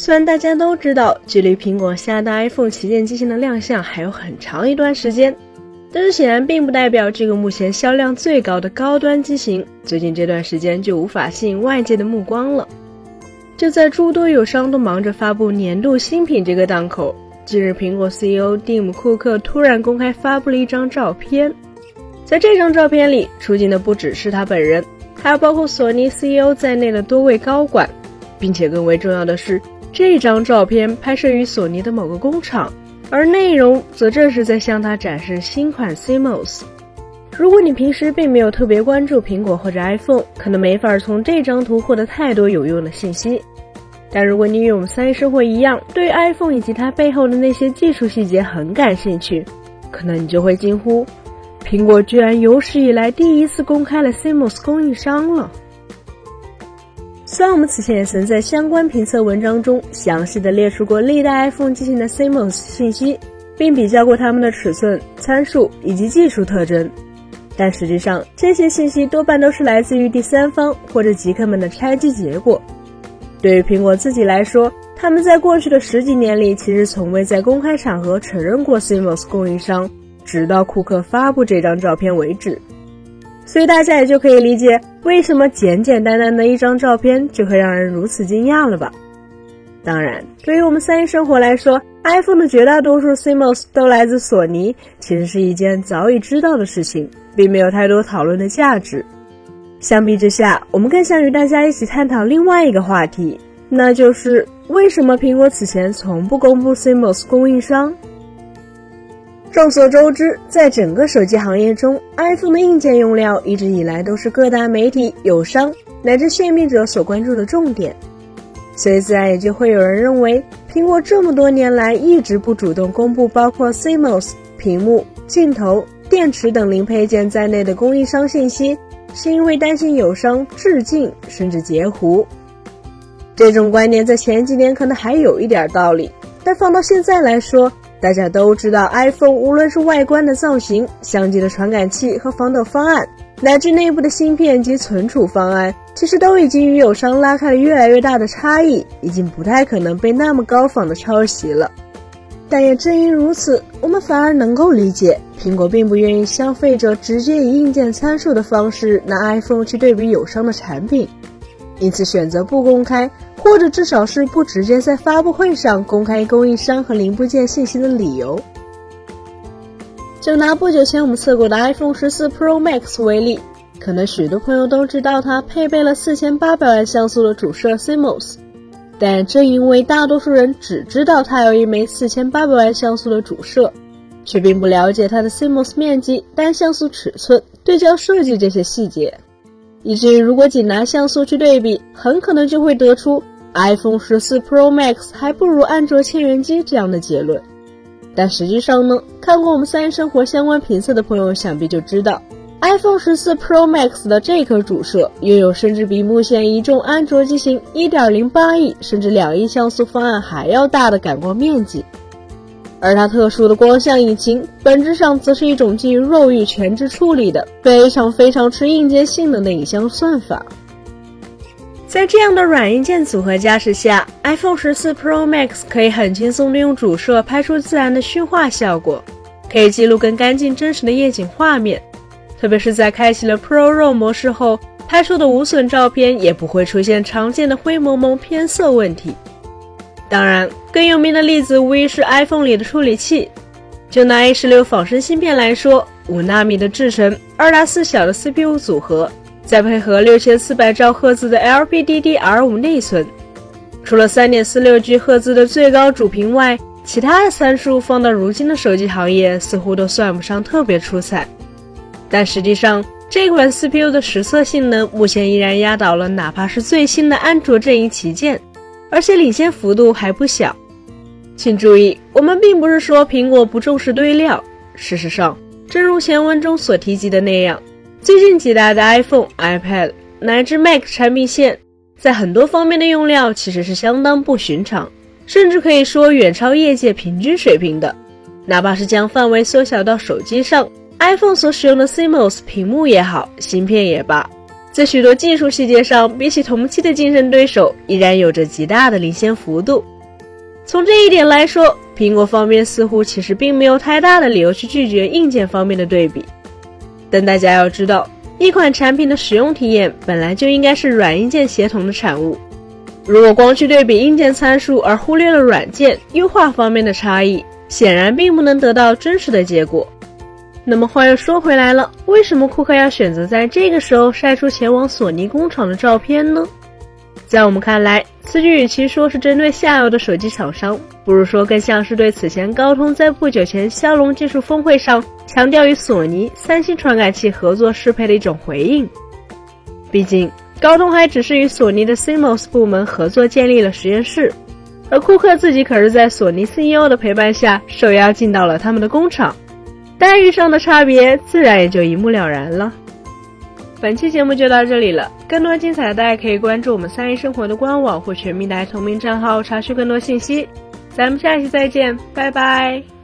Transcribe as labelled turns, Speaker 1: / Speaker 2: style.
Speaker 1: 虽然大家都知道，距离苹果下代 iPhone 旗舰机型的亮相还有很长一段时间，但是显然并不代表这个目前销量最高的高端机型，最近这段时间就无法吸引外界的目光了。就在诸多友商都忙着发布年度新品这个档口，近日苹果 CEO 蒂姆·库克突然公开发布了一张照片，在这张照片里出镜的不只是他本人，还有包括索尼 CEO 在内的多位高管，并且更为重要的是。这张照片拍摄于索尼的某个工厂，而内容则正是在向他展示新款 CMOS。如果你平时并没有特别关注苹果或者 iPhone，可能没法从这张图获得太多有用的信息。但如果你与我们三一生活一样，对 iPhone 以及它背后的那些技术细节很感兴趣，可能你就会惊呼：苹果居然有史以来第一次公开了 CMOS 供应商了！虽然我们此前也曾在相关评测文章中详细的列出过历代 iPhone 机型的 CMOS 信息，并比较过它们的尺寸、参数以及技术特征，但实际上这些信息多半都是来自于第三方或者极客们的拆机结果。对于苹果自己来说，他们在过去的十几年里其实从未在公开场合承认过 CMOS 供应商，直到库克发布这张照片为止。所以大家也就可以理解为什么简简单单的一张照片就会让人如此惊讶了吧？当然，对于我们三一生活来说，iPhone 的绝大多数 CMOS 都来自索尼，其实是一件早已知道的事情，并没有太多讨论的价值。相比之下，我们更想与大家一起探讨另外一个话题，那就是为什么苹果此前从不公布 CMOS 供应商？众所周知，在整个手机行业中，iPhone 的硬件用料一直以来都是各大媒体、友商乃至泄密者所关注的重点，所以自然也就会有人认为，苹果这么多年来一直不主动公布包括 CMOS、屏幕、镜头、电池等零配件在内的供应商信息，是因为担心友商致敬甚至截胡。这种观点在前几年可能还有一点道理，但放到现在来说，大家都知道，iPhone 无论是外观的造型、相机的传感器和防抖方案，乃至内部的芯片及存储方案，其实都已经与友商拉开了越来越大的差异，已经不太可能被那么高仿的抄袭了。但也正因如此，我们反而能够理解，苹果并不愿意消费者直接以硬件参数的方式拿 iPhone 去对比友商的产品，因此选择不公开。或者至少是不直接在发布会上公开供应商和零部件信息的理由。就拿不久前我们测过的 iPhone 十四 Pro Max 为例，可能许多朋友都知道它配备了四千八百万像素的主摄 CMOS，但正因为大多数人只知道它有一枚四千八百万像素的主摄，却并不了解它的 CMOS 面积、单像素尺寸、对焦设计这些细节。以至于如果仅拿像素去对比，很可能就会得出 iPhone 十四 Pro Max 还不如安卓千元机这样的结论。但实际上呢，看过我们三一生活相关评测的朋友想必就知道，iPhone 十四 Pro Max 的这颗主摄拥有甚至比目前一众安卓机型1.08亿甚至2亿像素方案还要大的感光面积。而它特殊的光像引擎，本质上则是一种基于肉域前置处理的非常非常吃硬件性能的影像算法。在这样的软硬件组合加持下，iPhone 十四 Pro Max 可以很轻松地用主摄拍出自然的虚化效果，可以记录更干净真实的夜景画面。特别是在开启了 Pro RAW 模式后，拍出的无损照片也不会出现常见的灰蒙蒙偏色问题。当然，更有名的例子无疑是 iPhone 里的处理器。就拿 A 十六仿生芯片来说，五纳米的制程，二大四小的 CPU 组合，再配合六千四百兆赫兹的 LPDDR5 内存，除了三点四六 G 赫兹的最高主频外，其他的参数放到如今的手机行业似乎都算不上特别出彩。但实际上，这款 CPU 的实测性能目前依然压倒了哪怕是最新的安卓阵营旗舰。而且领先幅度还不小，请注意，我们并不是说苹果不重视堆料。事实上，正如前文中所提及的那样，最近几代的 iPhone、iPad 乃至 Mac 产品线，在很多方面的用料其实是相当不寻常，甚至可以说远超业界平均水平的。哪怕是将范围缩小到手机上，iPhone 所使用的 CMOS 屏幕也好，芯片也罢。在许多技术细节上，比起同期的竞争对手，依然有着极大的领先幅度。从这一点来说，苹果方面似乎其实并没有太大的理由去拒绝硬件方面的对比。但大家要知道，一款产品的使用体验本来就应该是软硬件协同的产物。如果光去对比硬件参数而忽略了软件优化方面的差异，显然并不能得到真实的结果。那么话又说回来了，为什么库克要选择在这个时候晒出前往索尼工厂的照片呢？在我们看来，此举与其说是针对下游的手机厂商，不如说更像是对此前高通在不久前骁龙技术峰会上强调与索尼、三星传感器合作适配的一种回应。毕竟，高通还只是与索尼的 CMOS 部门合作建立了实验室，而库克自己可是在索尼 CEO 的陪伴下受邀进到了他们的工厂，待遇上的差别自然也就一目了然了。本期节目就到这里了，更多精彩，大家可以关注我们三一生活的官网或全民大同名账号查询更多信息。咱们下期再见，拜拜。